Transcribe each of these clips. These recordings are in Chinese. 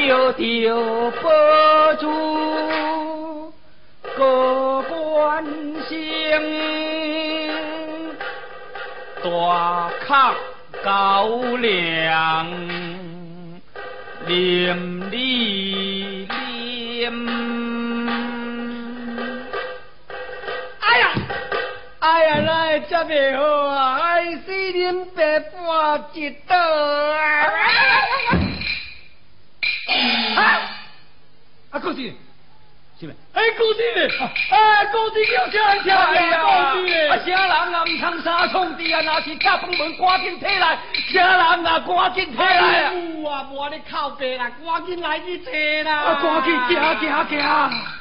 丢丢不住个关心，大卡高粱，淋漓淋。哎呀，哎呀，那会这么好啊！哎，四年白半一道高弟，是咪？哎，高弟，哎，高弟叫啥人哎呀？高弟，啊，啥人啊？唔通三创地啊？那是甲崩门，赶紧起来！啥人啊？赶紧起来啊！有啊，无你靠背啦，赶紧来去坐啦！啊，赶紧行行行！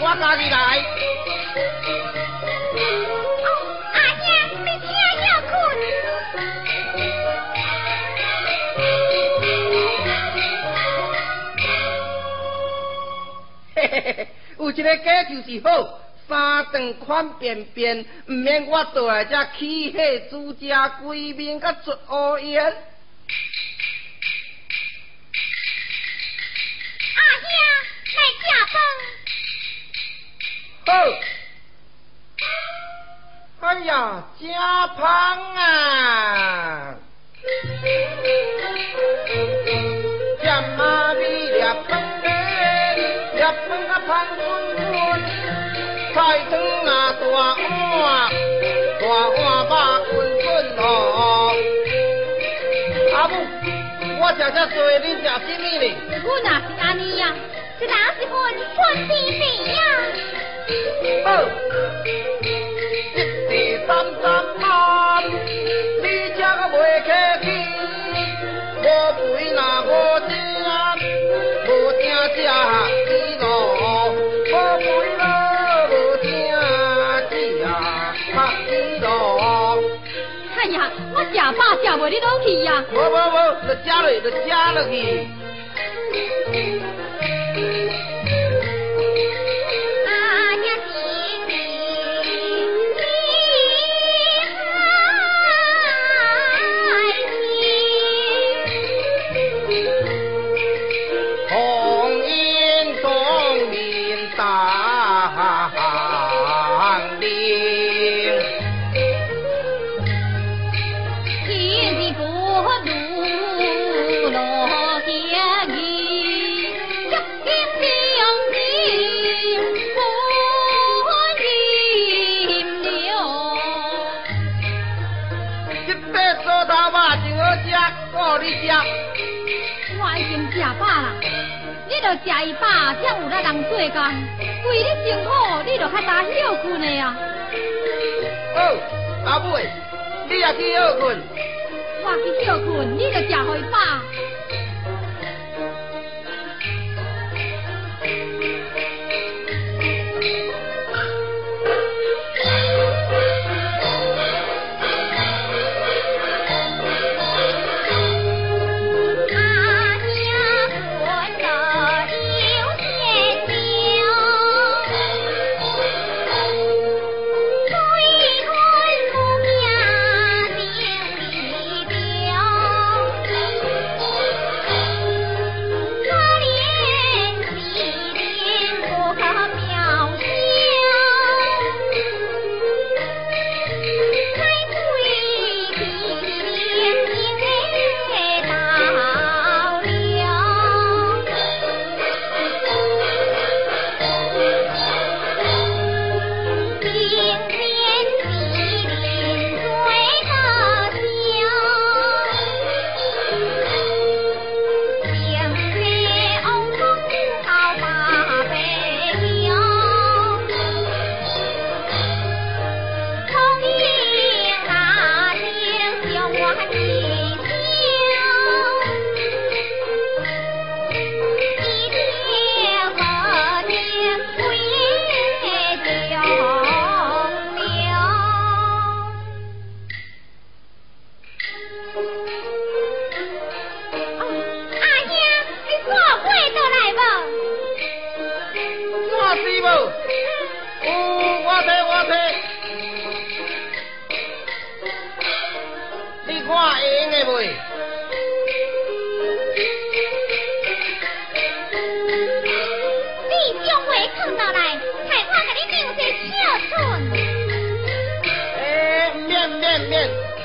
我家己来。哦，阿兄，你请要困。嘿嘿嘿，有一个家就是好，三顿款便便，唔免我倒来这起火煮食规面甲出乌烟。阿兄，来食饭。哎呀，家胖啊！家妈的呀胖，呀胖啊胖滚滚，菜汤啊大碗，大碗把滚滚哦。阿母，我今天做恁吃甚物哩？我那是哪里呀？自然是滚滚地地呀。不，一三三三，你吃个开，几，啊，几多？哎呀，我吃饱吃袂去呀。我我我，家家了去。包肉真好食，我给你食。我已经吃饱啦，你多吃伊饱，才有得人做工。为你辛苦，你多较早小困的呀。好，阿妹，你也去小困。我去小困，你多吃伊饱。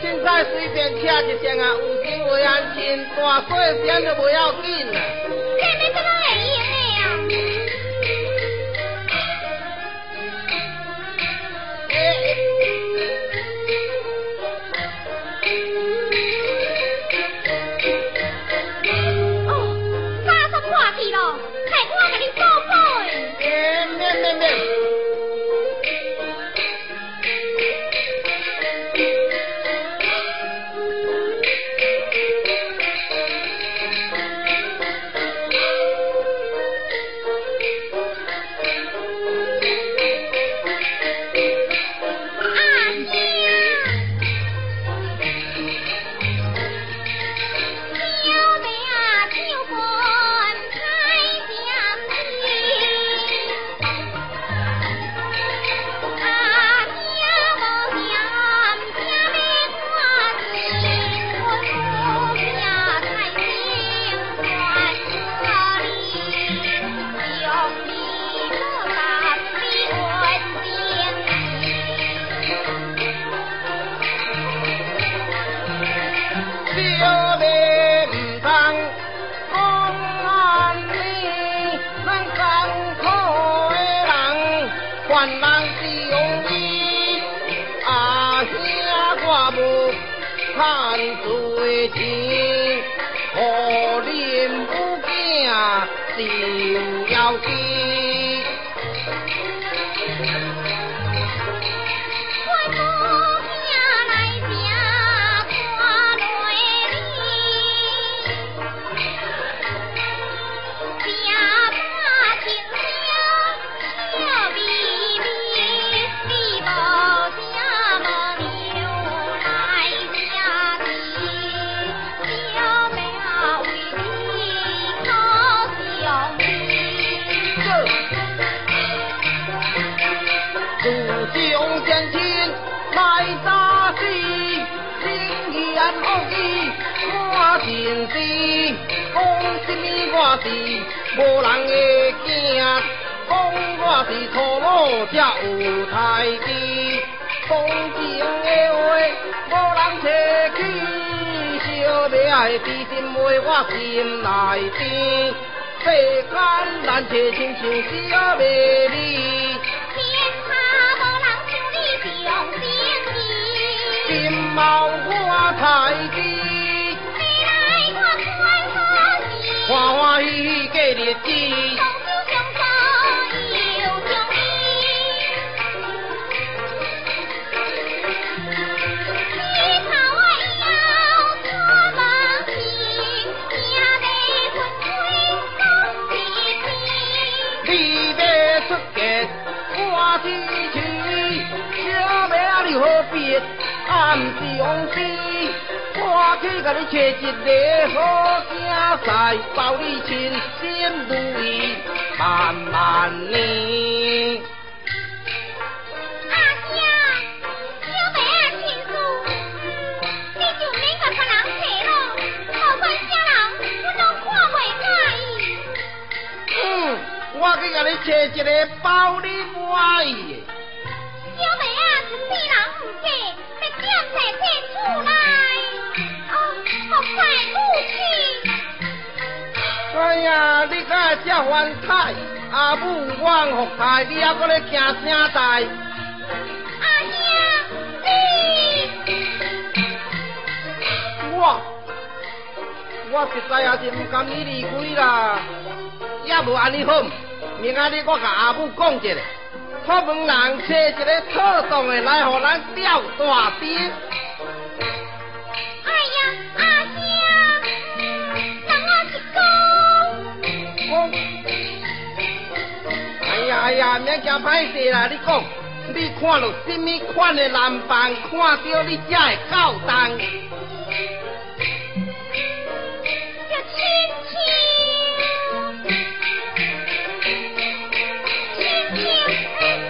现在随便吃一件啊五斤为安心多少钱都不要紧啊前世讲什么我是无人的囝，讲我是错路才有太平，讲情的话无人提起，小妹的知心话我心内边，世间难找亲像小妹你，天下无人像你上心意，金毛我太低。欢欢喜喜过日子。你要出嫁我支持，小妹啊你何必暗中思？我去甲你找一个好仔婿，保你亲心如意万万年。阿兄，小妹啊，亲事，你就免甲别人提咯，好款啥人，我拢看袂介意。嗯，我去甲你找一个包你满意的。小妹啊，是人唔嫁，要点在这呀，你敢会这翻台？阿母冤福台，你还搁咧惊啥代？阿兄，你我我实在也是不甘你离开啦，也无安尼好，明仔日我甲阿母讲一下，出门人找一个妥当的来，互咱吊大爹。哎呀，免惊歹势啦！你讲，你看到什么款的男伴，看到你才会够当。叫亲亲，亲亲，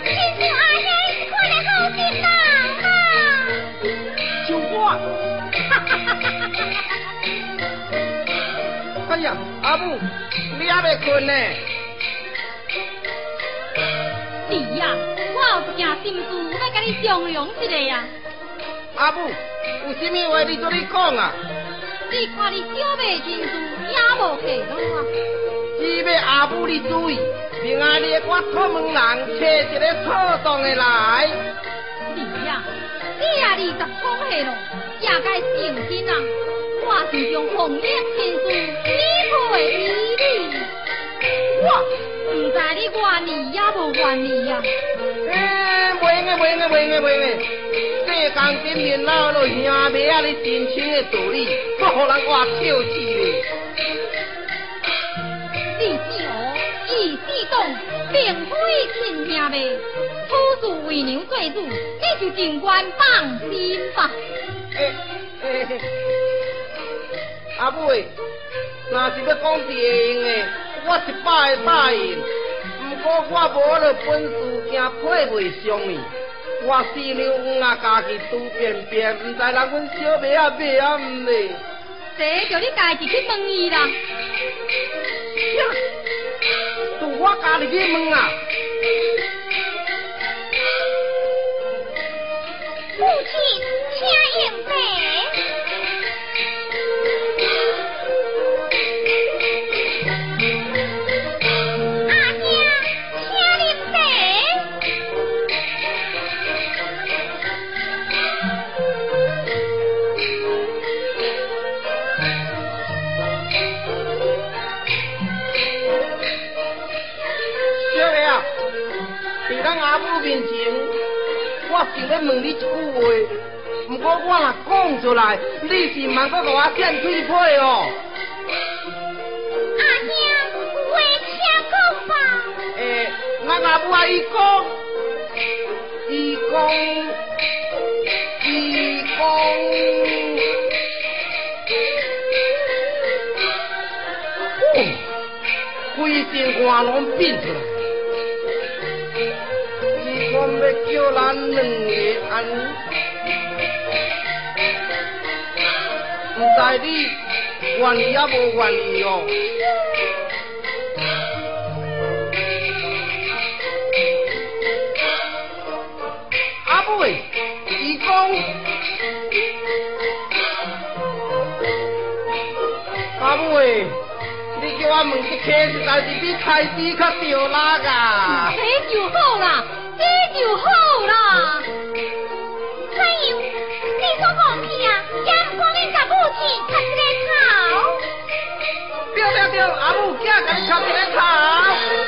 亲亲阿爷，看得好热闹啊！就我，哈哈哈哈哈！哎呀，阿母，你还未困呢？是呀，我有一件心事要跟你商量一下呀。阿母，有什么话你做你讲啊？你看你小妹真事也无客路啊。只要阿母你注意，明仔日我出门人找一个妥当的来。是呀，你也二十出岁了，也该成亲啊。我是将红叶亲事依配于你。我。唔知你愿意也无愿意呀？哎，袂个袂个袂个袂个，世间见面老了兄妹啊，你真情的道理，不互人话笑死咧。你是何意思讲，并非亲兄妹，处事为娘做主，你就尽管放心吧。哎哎，阿妹，若是要讲是会。我一百个答应，不过我无了本事，惊配袂上伊。我四娘黄啊，家己拄便便，唔知人阮小妹啊买啊唔咧。这叫你家己去问伊啦。都我家己去问啊。母亲，请应杯。出来，你是毋通搁给我见嘴皮哦。阿兄，有话请讲吧。诶，咱阿母阿姨讲，伊讲，伊讲。规身汗拢变出来，伊讲要叫咱两个安，唔知你愿意也无愿意哦。阿妹，伊讲，阿妹。你叫我问一客，实在是比开始较着力啊！这就好啦，对，阿母仔甲你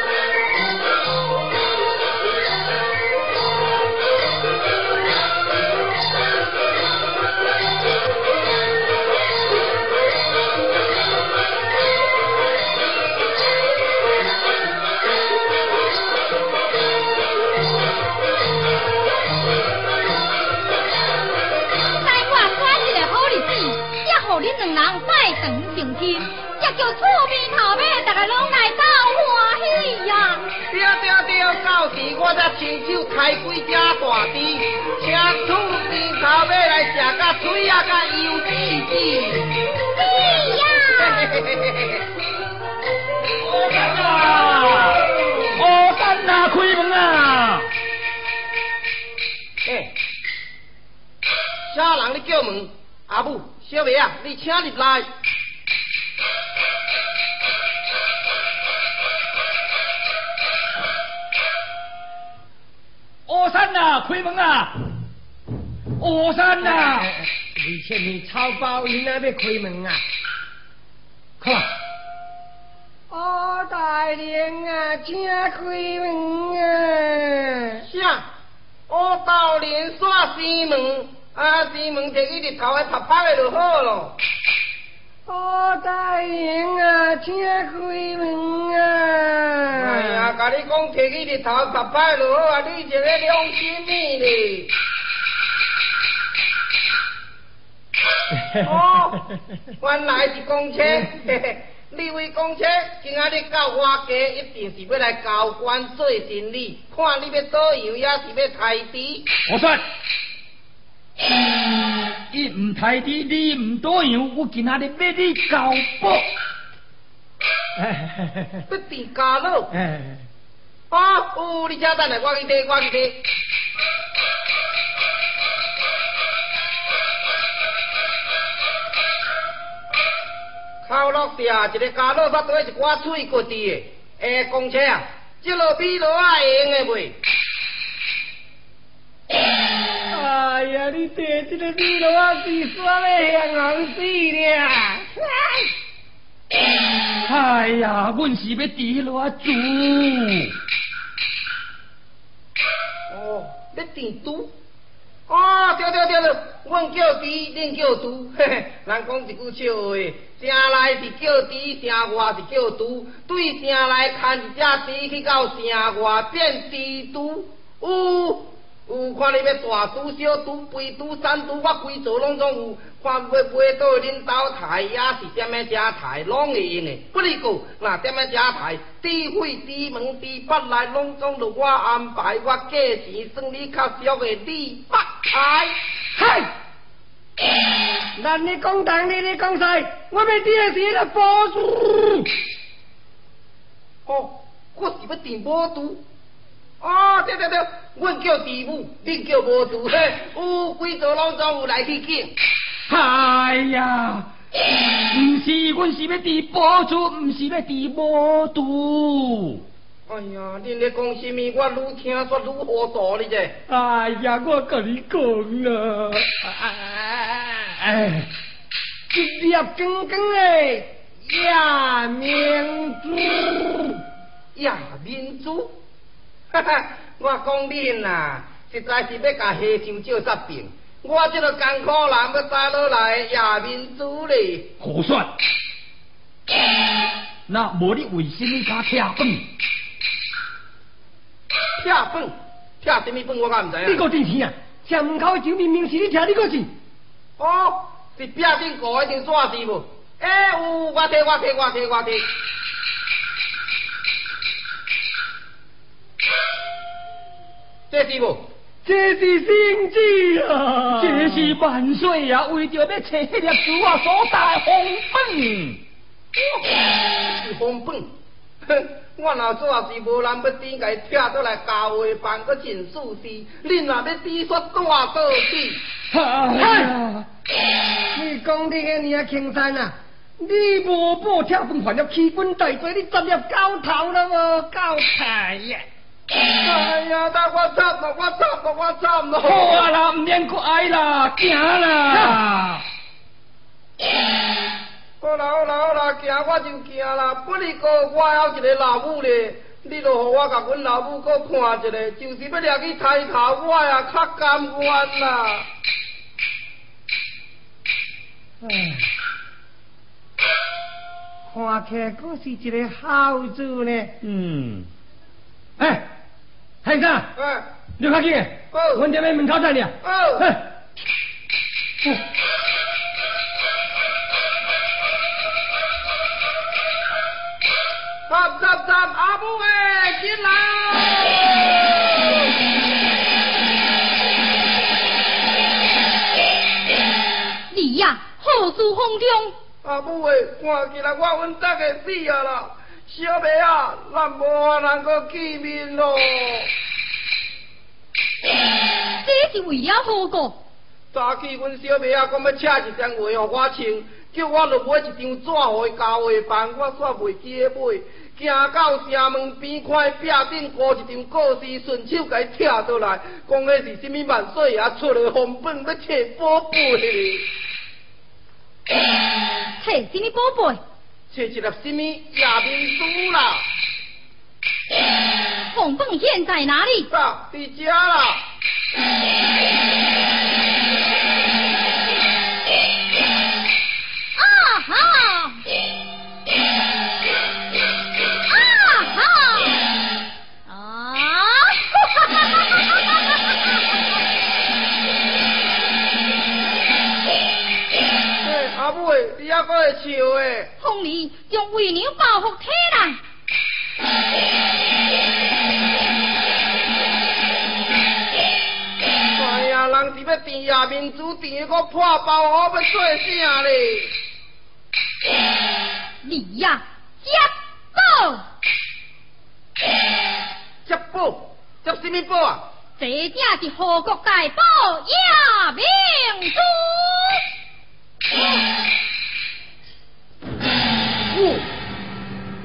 到时我才亲手开几只大猪，请厝边头尾来食个水啊，甲油滋滋。是呀！我山啊，我山啊，开门啊！哎，啥人咧叫门？阿母。小妹啊，你请入来。阿三呐，开门啊！阿三呐，为什么草包你那边开门啊？看，阿大娘啊，请开门啊！啥？阿大娘刷西门。啊！西门摕去日头来拍拍的就好咯。哦，大人啊，请开门啊！哎呀，甲你讲摕起日头十拍就好啊！你这个良心咩哩？哦，原来是公车，你为公车今仔日到我家，一定是要来交关做生理，看你要倒油，也是要抬猪。我说。伊唔太滴，你唔多样，我今仔日要你交保。不地家喽。啊，哦，你家等来，我去提，我去提。靠落地啊，一个家乐发对一挂水骨地的，诶，公车啊，这路比路啊会用的袂？哎呀，你地这个米路啊，是刷的香红死了！哎呀，阮是要地落住。哦，要地猪？哦，对对对对，阮叫猪，恁叫猪，嘿嘿，人讲一句笑话，城内是叫猪，城外是叫猪，对城内牵一只猪去到城外变猪猪，有。有看你要大赌、小赌、肥赌、散赌，我规座拢总有。看要买到恁兜台，也是点样食台，拢会用的。不哩个，那点样食台，猪血、猪门、猪腹来，拢总由我安排，我价钱算你较俗的，你发财。嗨！那你讲东，你你讲西，我要电视来播主。哦，我是要电播主。哦，对对对，阮叫地母，恁叫无主嘿，有几座拢总有来去见。哎呀，唔是，阮是要地保主，唔是要地无主。哎呀，恁咧讲什么？我愈听说愈糊涂哩这。哎呀，我跟你讲啊，哎，一粒刚刚的亚明珠，亚明珠。哈哈，我讲恁呐，实在是要甲下上照煞病。我这个艰苦人要带落来亚民族咧。胡说！那无你为什么敢吃饭？吃饭？吃什么饭？我敢唔知影。你个真天啊！吃门口的酒明明是你吃，你个是？哦，是壁顶过一张纸是无？哎，有，我摕，我摕，我摕，我摕。这是无？这是圣旨啊！这是万岁啊！为着要找迄粒珠啊所带红本。是红本。哼，我若做是无人要点解拆倒来教会办个真数事，恁若要滴说大到底？嗨！你讲你个年轻山啊！你无报拆分还要欺君大罪，你直入高头了无？高台呀！哎呀！但我惨了，我惨了，我惨了！好啊啦，唔免过哀啦，行啦！好啦好啦好啦，行我就行啦。不哩个我还有一个老母咧，你著互我甲阮老母搁看一个，就是要掠去抬头，我也较甘愿啦。唉，看起来阁是一个好子呢。嗯，哎。太生，嗯，刘卡基，哦，我这边门口站呢，哦，哎，站站站，阿母哎，进来！你呀，何事风中？阿母哎，看起来我阮大个死啊啦！小妹啊，咱无能够见面咯。这是为了何个？早起阮小妹啊，讲要请一双鞋互我穿，叫我落买一张纸互伊交鞋办，我煞袂记得买。行到城门边，看壁顶挂一张告示，顺手甲伊拆倒来，讲迄是什么万岁爷出来红本，要找宝贝。找什么宝贝？找一粒什么亚明珠啦？红本现在哪里？在在家啦。啊哈！笑诶？红儿将为娘保护体来。哎呀，人是要填亚民珠，填个破包要做啥咧？你呀，接宝！接宝？接什么宝啊？这正是何国大宝亚明珠。哦，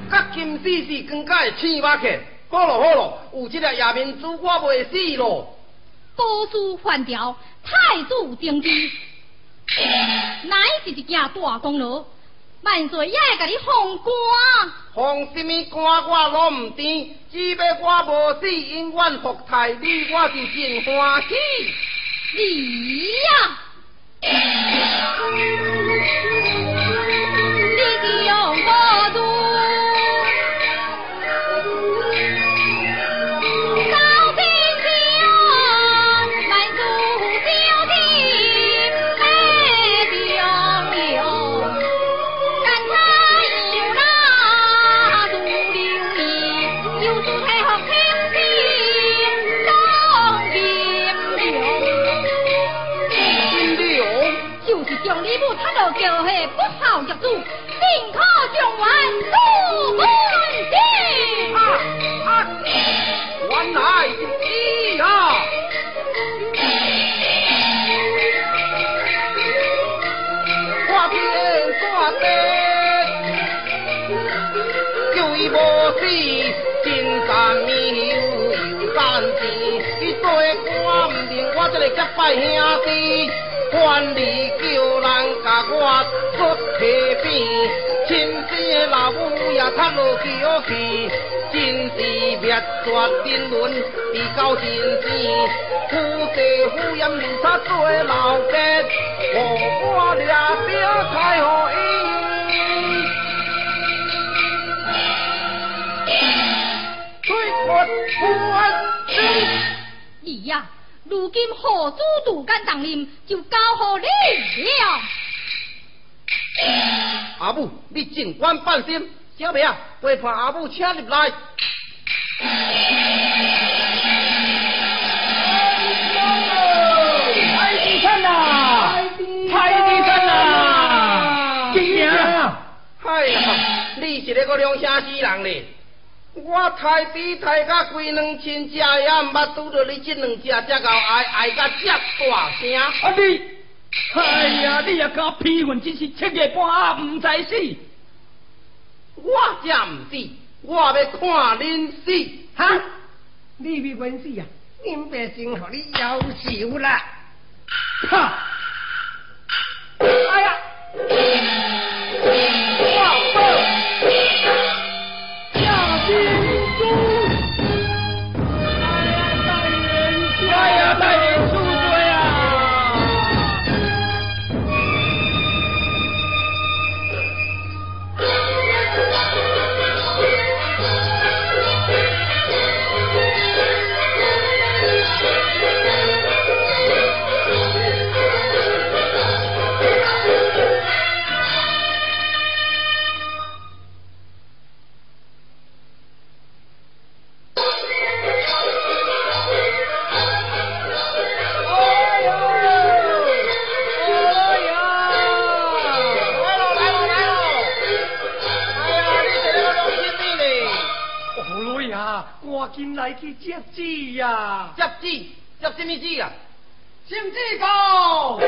甲金丝丝更加会青蛙去。好咯好咯，有这个夜明珠，我袂死咯。高书换调，太祖登基，乃是一件大功劳。万岁也会甲你封官。封什么官我拢唔知，只要我无死，永远服太你，我就真欢喜。你呀，你的用多多。叫嘿不好入住，拜兄弟。官吏叫人甲我出皮边，亲生的老母也塌落桥去，真是灭绝人伦，地高真生，夫妻夫严留差做老家，何我掠表太何伊？推我不安姨呀，如今何主独干当任，就交给你了。阿母，你尽管放心，小妹啊，陪伴阿母请入来。太！太地山呐！金爷，哎呀，你是那个良乡之人嘞！我太弟太甲规两也毋捌拄着你这两大声。啊你，哎呀，你也敢批混，真是七月半暗唔知死。我才毋知，我要看恁死。哈，你未关死啊？恁爸真互你夭寿啦！哈！哎呀！赶紧来去接旨呀！接旨接什么旨啊？圣旨到。就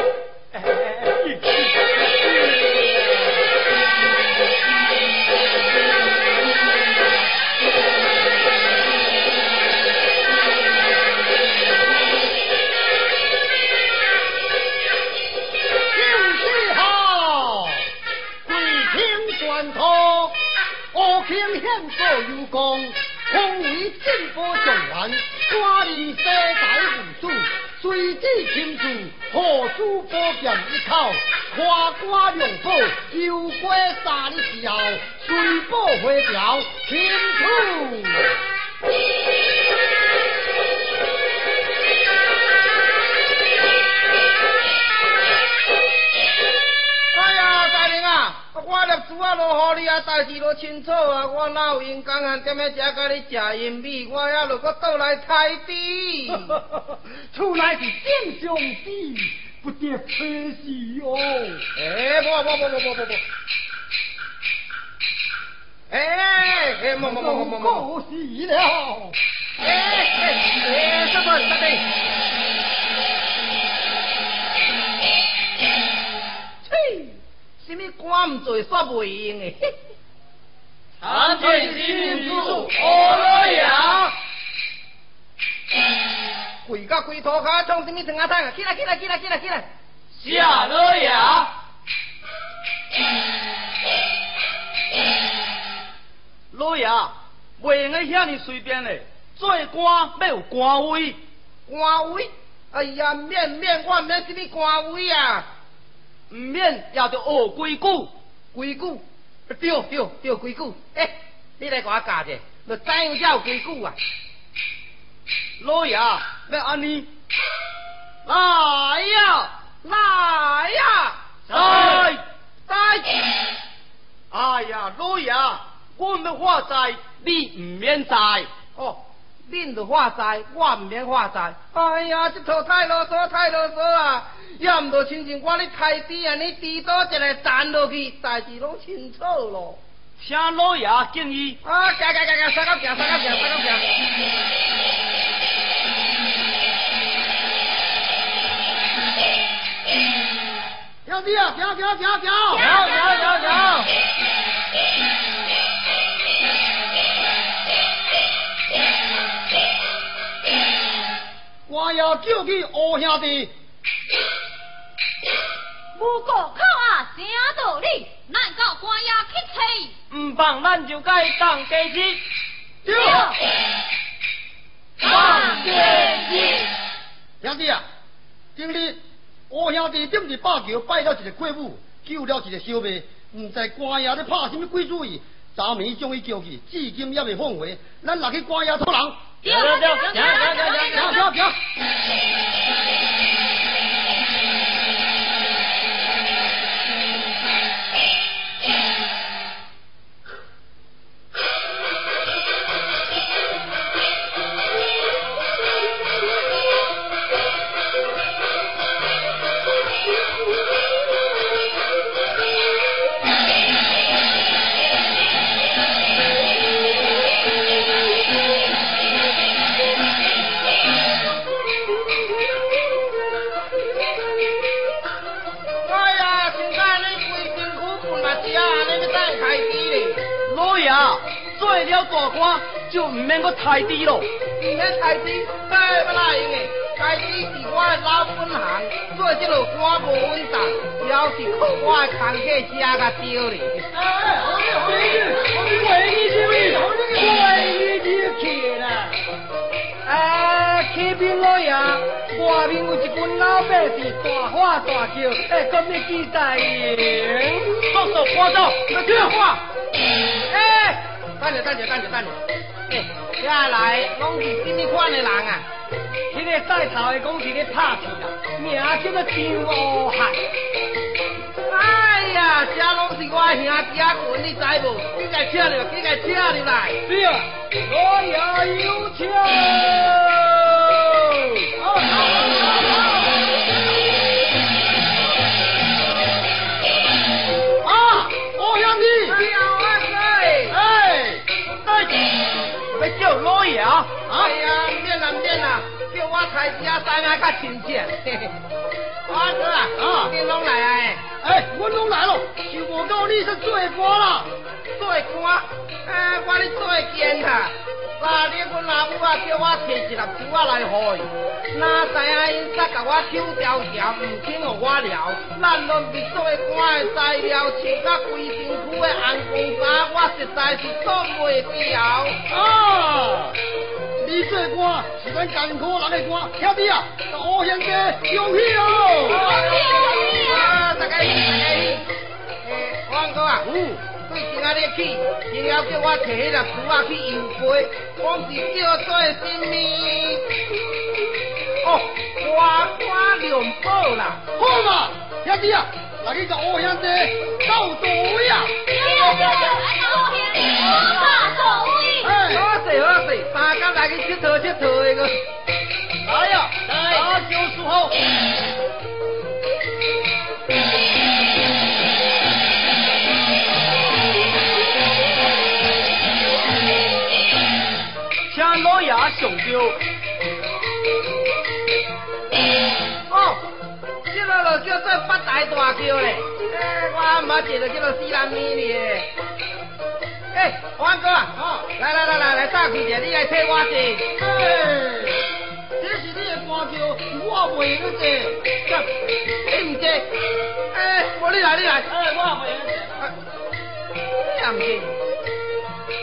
是好，贵空为进步状元，寡人世代无数，随旨亲自，何主宝剑一口，夸夸两宝，又过三日之后，随宝回朝，清楚。我粒珠啊落好你啊，代志都清楚啊，我哪有闲工夫踮遐遮甲你食银米，我还落搁倒来太低。出来是正常事，不得可惜哦。哎，不不不不不不不。哎哎，莫莫莫莫莫莫。可惜了。哎哎哎，什么什么？什么官唔做煞袂用的？参见新民主，欧罗亚。跪到跪涂骹，创什么长啊汤啊？起来起来起来起来起来！下罗亚。老爷，袂用个遐尼随便嘞，做官要有官威。官威？哎呀，免免，我免什么官威啊！唔免也着学规矩，规矩，对对对，规矩。诶、你来给我教者，就知影才有规矩啊。老爷，要安尼，来呀，来呀，来来！哎呀，老爷，我要化财，你唔免财。哦，恁就化财，我唔免化财。哎呀，这套太啰嗦，太啰嗦啊！要唔着亲像我咧太低啊，你低倒一个弹落去，代志拢清楚咯。请老爷建议。啊，行行行行，三个行，三个行，三个行。兄弟啊，行行行行，行行行行。我要叫去乌兄弟。无过口啊，正道理，难到官爷去可以？唔放咱就该当家鸡。对。当家鸡。兄弟啊，今日我兄弟顶日拜桥拜了一个鬼母，救了一个小妹，唔知官爷咧拍什么鬼主意，昨暝将伊叫去，至今也未放回。咱落去官爷托人。停停停停停停停。官就唔免搁太低咯。唔免太低，再不来用的。太低是我的老本行，做这个官无稳当，要是靠我的空客吃个丢哩。哎，好你好你，为你去为，为你去啦。哎，启禀老爷，外面有一群老百姓大喊大叫，哎，今日记在营，放手花招，那这话，哎。等着等着等着等着，哎，下来拢是什么款的人啊？迄个带头的讲是咧拍戏啦，名叫做张武汉。哎呀，这拢是我兄弟啊，群，你知无？几个车了？几个车了来？对啊，我也有请。我太子啊，三下较亲切。阿哥啊，啊，你拢来啊？哎，我拢来了，就无到你是做官啦，做官，哎，我咧做监哈。那你阮老母啊，叫我摕一粒珠仔来互伊，哪知影因煞甲我抽条条，唔肯互我聊。咱拢是做官的材料，穿甲规身躯的红光衫，我实在是做袂了。啊！你做官是咱艰苦人的歌，兄弟啊，我现在恭喜哦！恭喜啊！大家大家诶，王哥啊，嗯。对今仔日去，今要叫我摕迄粒珠仔去游街，我是叫做什么？哦，花花两宝啦，好嘛，兄弟啊，来去甲欧兄弟到座位啊！好好势好势，大家来去佚佗佚佗的个，来呀，来，就是好。老爷上吊。这个叫做八大大桥嘞。哎，我阿妈坐到这个四人米哩。哎，王哥，来来来来来，打开者，你来替我坐。哎，这是你的大桥，我袂用坐。你唔坐？哎，我你来你来。哎，我袂用坐。你也唔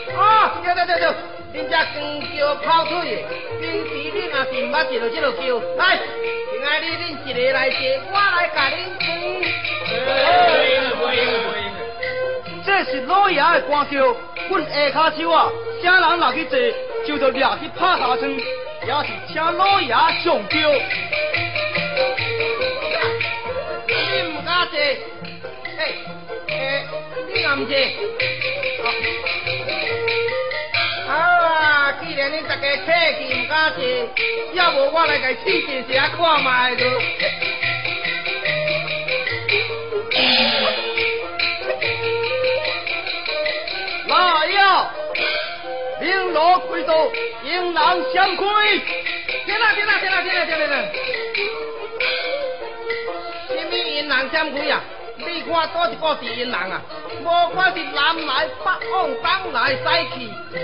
坐？啊，对对对对。恁只光叫跑腿的，平时恁也是毋捌坐到这个桥。来，今仔日恁一个来坐，我来甲恁坐。这是老爷的。官桥，阮下骹手啊，啥人落去坐，就着掠去拍下床，也是请老爷上轿。你唔敢坐？哎哎，你敢坐？大家客气唔敢坐，要无我来甲试试下看卖个。来呀！绫罗贵族，迎难相亏。停啦停啦停啦停啦停啦！什么迎难相亏啊？你看多一个是因人啊！无管是南来北往，东来西去，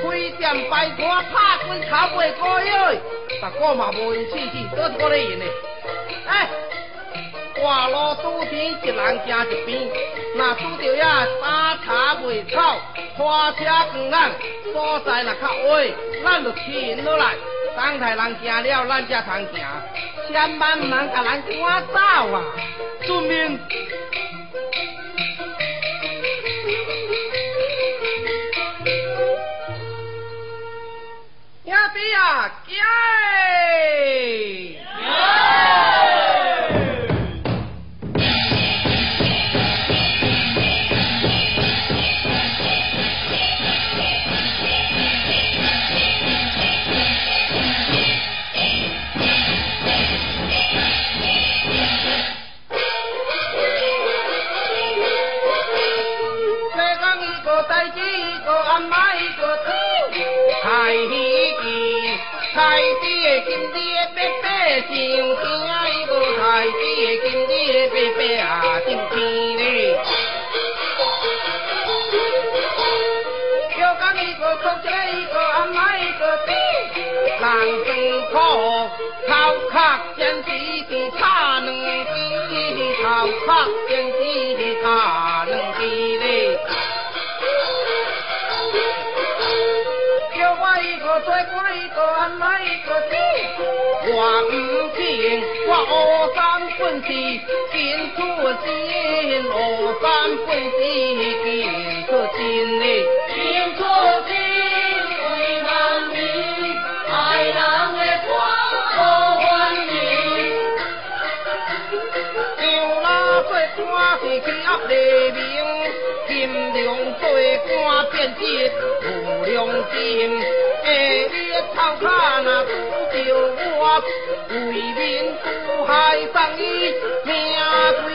开店摆摊，拍滚头尾过腰，逐个嘛无用试试，多一个咧用的。哎，大路拄天一人行一边，若拄着遐三叉未草，花车光人所在若较矮，咱就停落来。等待人行了，咱才通行，千万唔通甲咱赶走啊！遵命。兄弟啊，喜开喜的金子白白上天，一个开喜的金子白白啊金天嘞。又讲一个出一个一个安排一个人生苦，头壳先是差两支，头壳先是我唔听，我学三本是见出钱，学三本是见出钱嘞。见出钱为万民，爱人的看欢迎。就那做官是去压黎明，金良做官变质无良心，下日头卡那拄着我，为民除害送伊命归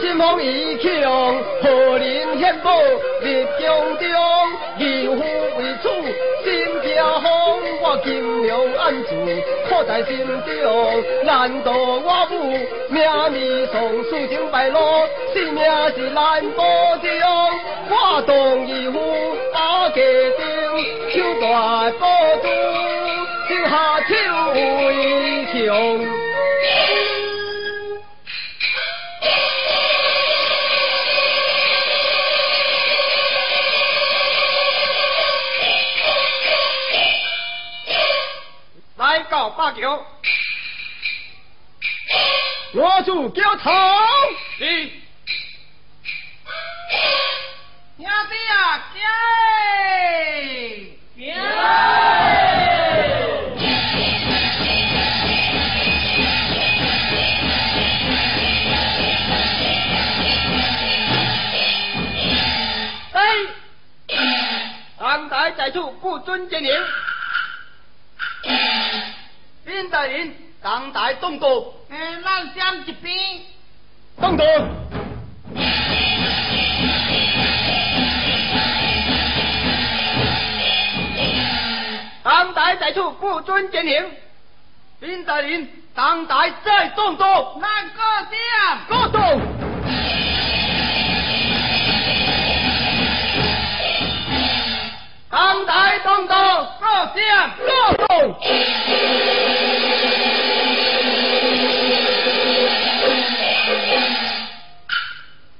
心风意强，何人献宝立江中？义父为主，心家风，我金良安住，苦在心中。难道我母命里丧，事情败露，性命是难保重。我当义父把家丁，手大宝珠，手下手为强。八桥，我主交头。是兄弟啊，行！哎，安台在处，不尊见领。边大人，等待动刀。嗯，咱先一边。动刀。当台在处，不准前行。兵大人，当台再动刀。南个谁啊？过动。当代动作，各点，各动。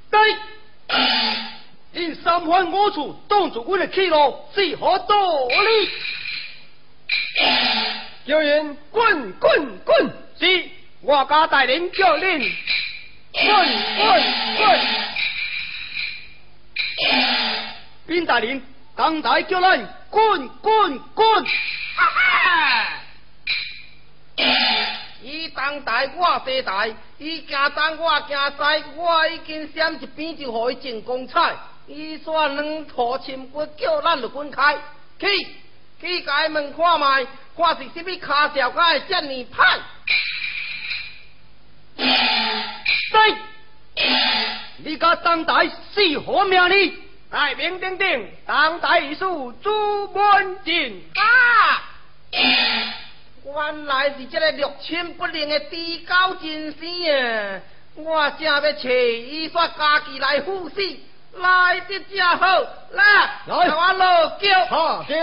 对，因三番五次挡住我的去路，是何道理？叫人滚滚滚！是，我家大人叫令，滚滚滚！兵大人，当代叫人滚滚滚！哈哈！伊当代我西代，伊行东我行西，我已经闪一边就互伊进光彩。伊说两坨青骨叫咱就滚开，去去甲伊问看卖，看是什么卡条甲会遮尼歹？对，你家当代是何名哩？大名鼎鼎，当代艺术朱文进啊！原来是这个六亲不认的低高真生啊！我正要找伊说家己来赴死，来得正好，来，来给我落叫，好叫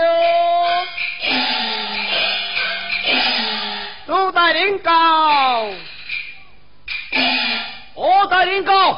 朱大领告，我大领告。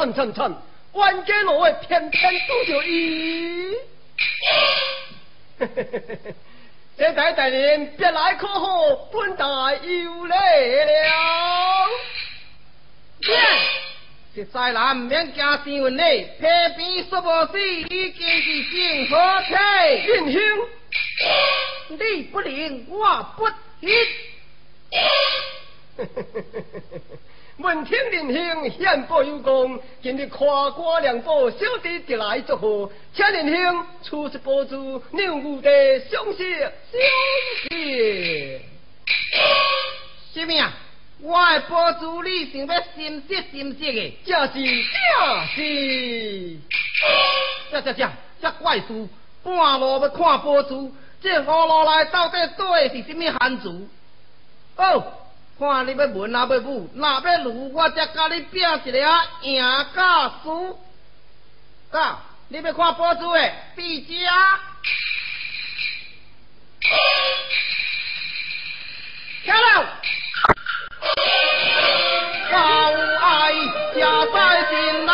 呀，惨惨惨！冤家路的偏偏拄着伊。这台大人别来可好，本大有礼了。这西南唔免惊新闻嘞，皮边说无死，已经是正好体。仁兄，你不灵，我不行。闻听仁兄献报有功，今日夸瓜良宝小弟得来祝贺，请仁兄出示宝珠，让吾的相谢相谢。什么啊？我的宝珠你想要心色心色的？这是。正是。这这这这怪事，半路要看宝珠，这葫芦内到底倒的是。什么汉字？哦。看你要文啊要武，若要如，我才甲你拼一个赢家输。噶，你要看宝珠的，比家。跳了。高爱家在心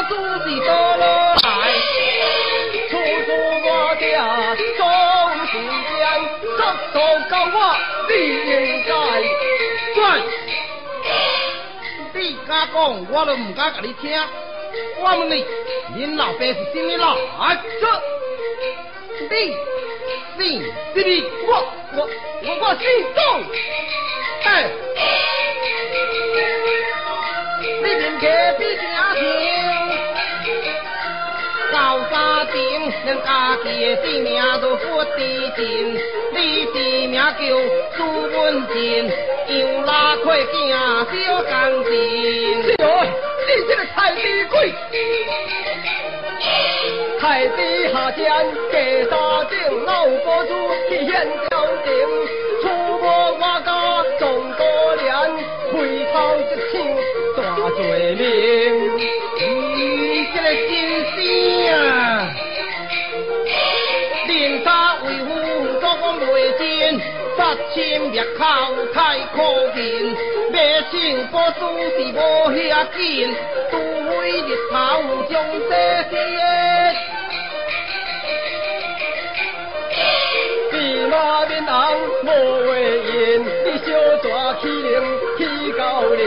我宝珠是倒落来。我家总是间，速度教我你。敢讲，我都唔敢甲你听。我问你，恁老爸是什么老？啊，这你你是你我我我我姓董。哎，你连客比家庭，高山顶连家己的性命都不知情。你的名叫朱文进，又拉快惊小钢筋。是哦，你这个太低鬼！太低下贱，假沙井老婆子去现朝廷，真，杀亲灭口太可怜，要成保主是无遐紧，除非日头将这些。驸马面红无话言，你小大起灵起高灵，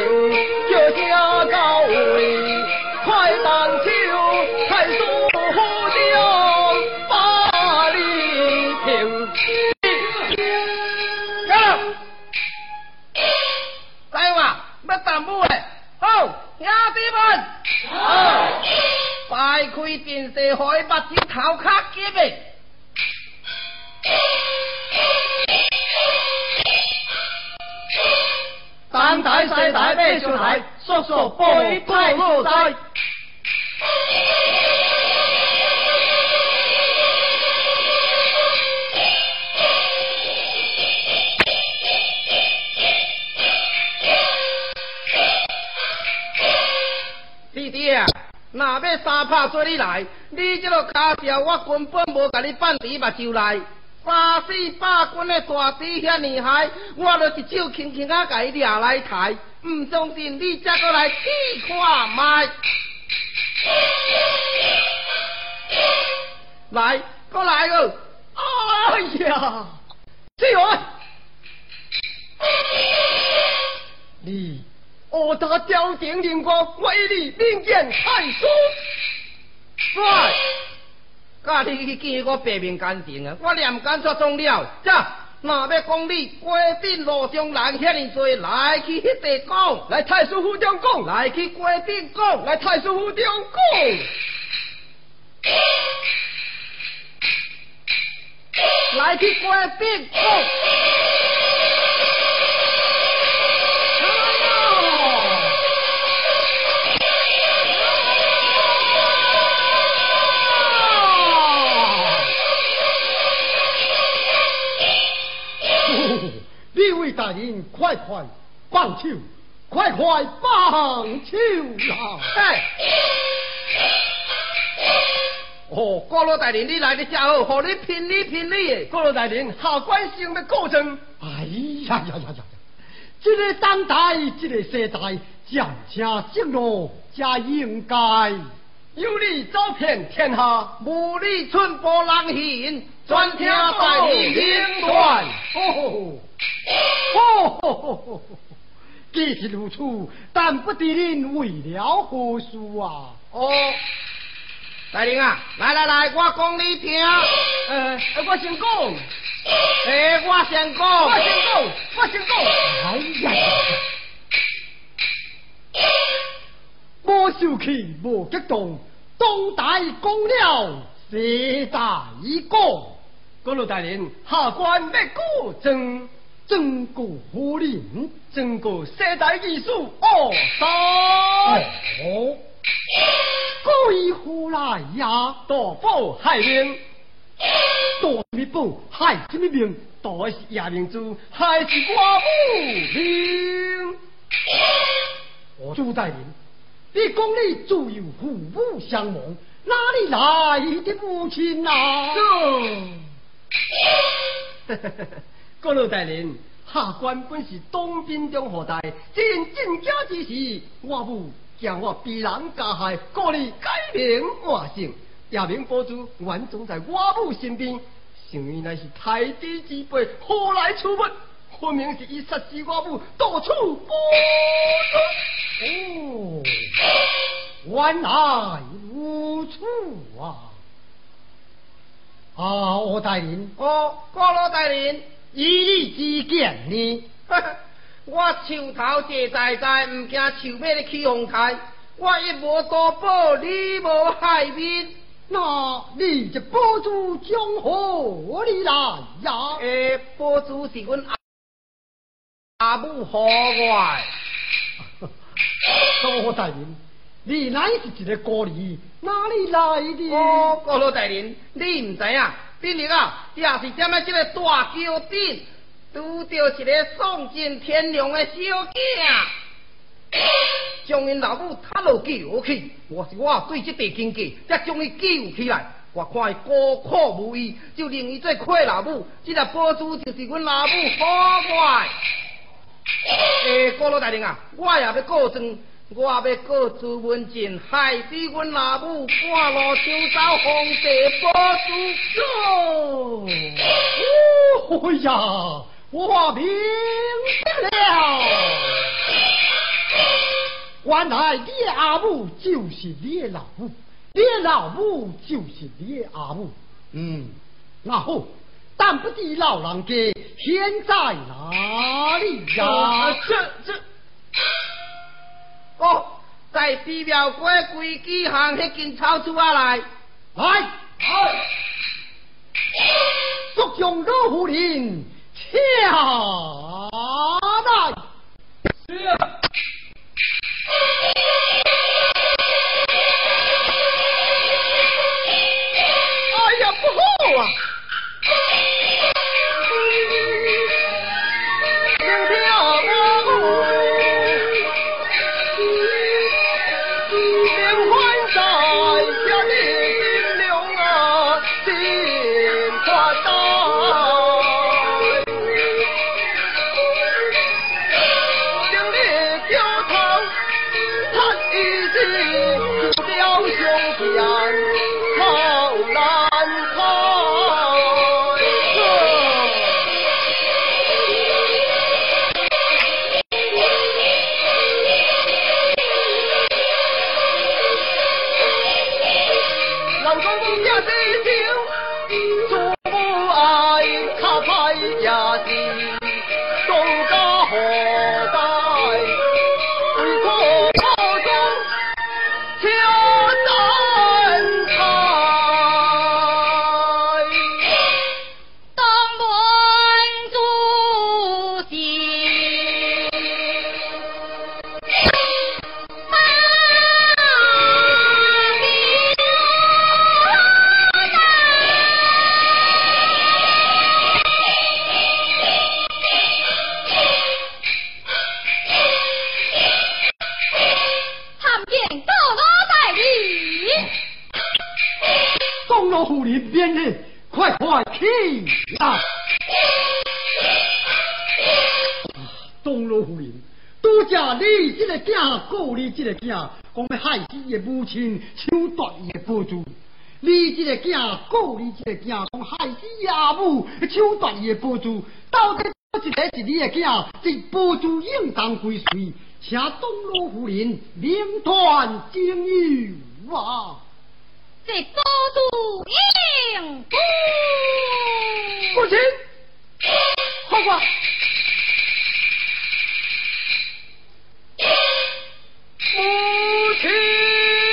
们，好，摆开电视，互伊目睭头壳急诶。三大四台八小台，速速若要三拍做你来，你这个卡条我根本无甲你放伫目睭内。三四百斤的大猪遐尼海，我就一手轻轻啊甲伊掠来抬，唔相信你再过来试看卖。来，过来哦！哎呀，志远，你我他吊顶灵光，威力名见太叔。帅，家你去见我白面干净啊！我念干出中了，这若要讲你过顶路上人遐尼多，来去迄地讲，来太叔府中讲，来去过顶讲，来太叔府中讲。来去过顶讲。位大人，快快放手，快快放手啊！哎，哦，郭老大人，你来的正好，互你评理评理的。郭老大人，下官想要告证。哎呀呀呀呀呀！这个当代，这个时代，讲家正路，才应该。有理走遍天下，无理寸步难行，专听大人言断。哦哦吼吼吼！既是如此，但不知您为了何事啊？哦，大人啊，来来来，我讲你听。呃，我先讲。诶，我先讲。我先讲，我先讲。哎呀！无受气，无激动，东大讲了，西大讲。各路大人，下官要告证，真过何人？真过西大艺术二三。哦，归何来呀？大宝害命，大什么宝？害什么命？大是夜明珠，害是寡妇命。朱大人，你讲你自有父母相亡，哪里来的母亲啊？郭老大人，下官本是东滨中后代，只因进家之时，我母将我逼人加害，故你改名换姓，夜明宝珠原总在我母身边，想原来是太子之辈，何来出没？分明是伊杀死我母，到处播哦，原来无处啊！啊，我大人，哦，郭老大人，以你之见呢？我树头坐在在，唔惊树尾的起风开。我一无多宝，你无害面，那你这宝珠将何里来呀？诶，宝珠是阮阿阿母好我。郭大人，你乃是一个孤儿，哪里来的？哦，郭老大人，你唔知影，今日啊，也是踮在这个大桥顶，拄到一个丧尽天良的小姐，将因老母踢落桥去。我是我对这地经济，才将伊救起来。我看伊孤苦无依，就令伊做阔老母。这个宝珠就是阮老母所爱。诶，郭老大人啊，我也要告状，我要告朱文静，害死阮老母半路抢走皇帝宝珠。哦，哎呀，我明白了，原来你阿母就是你老母，你老母就是你阿母。嗯，那好。但不知老人家现在哪里呀？这这，哦，在寺庙过规矩行迄间草厝啊来，来，来，祝将老夫人下来。是啊。哎呀，不好啊！母，抢夺伊的宝珠。到底一个是你的囝，这宝珠应当归谁？请东罗夫人领团进入啊！这宝珠应归父亲，好吧。母亲。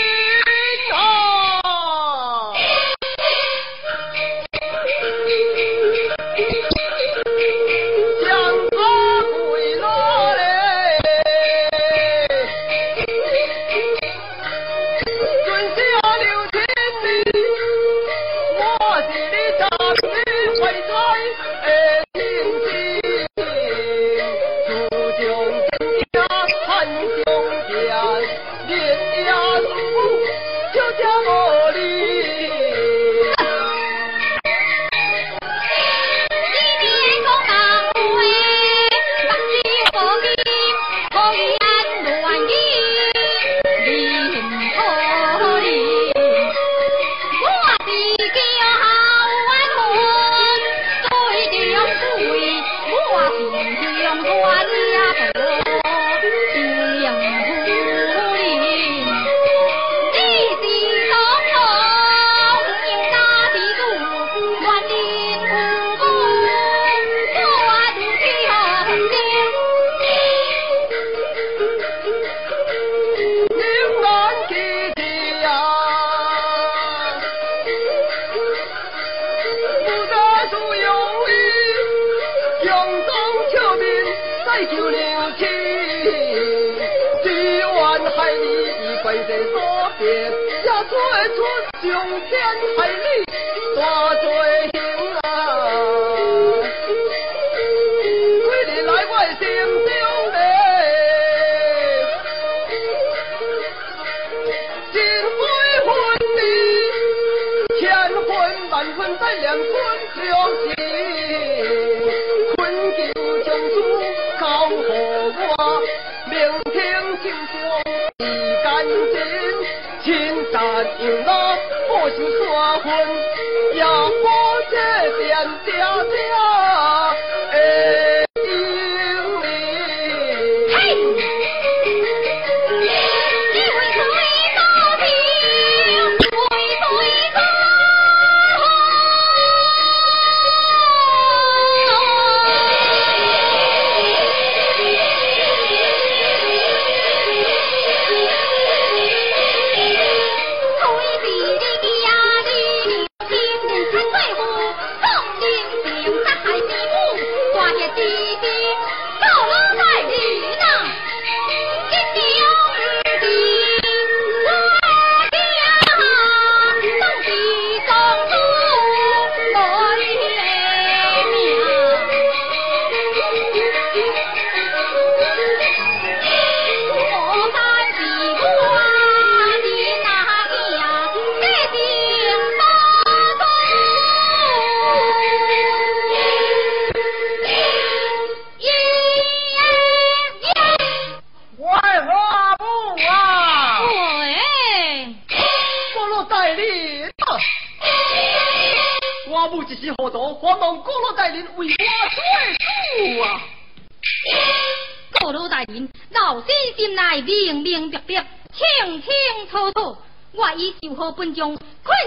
本将困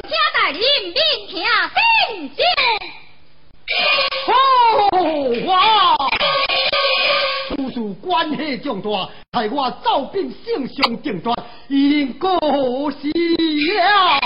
车在人民听心上。哇！此事关系重大，害我赵兵圣上定断，应过时了。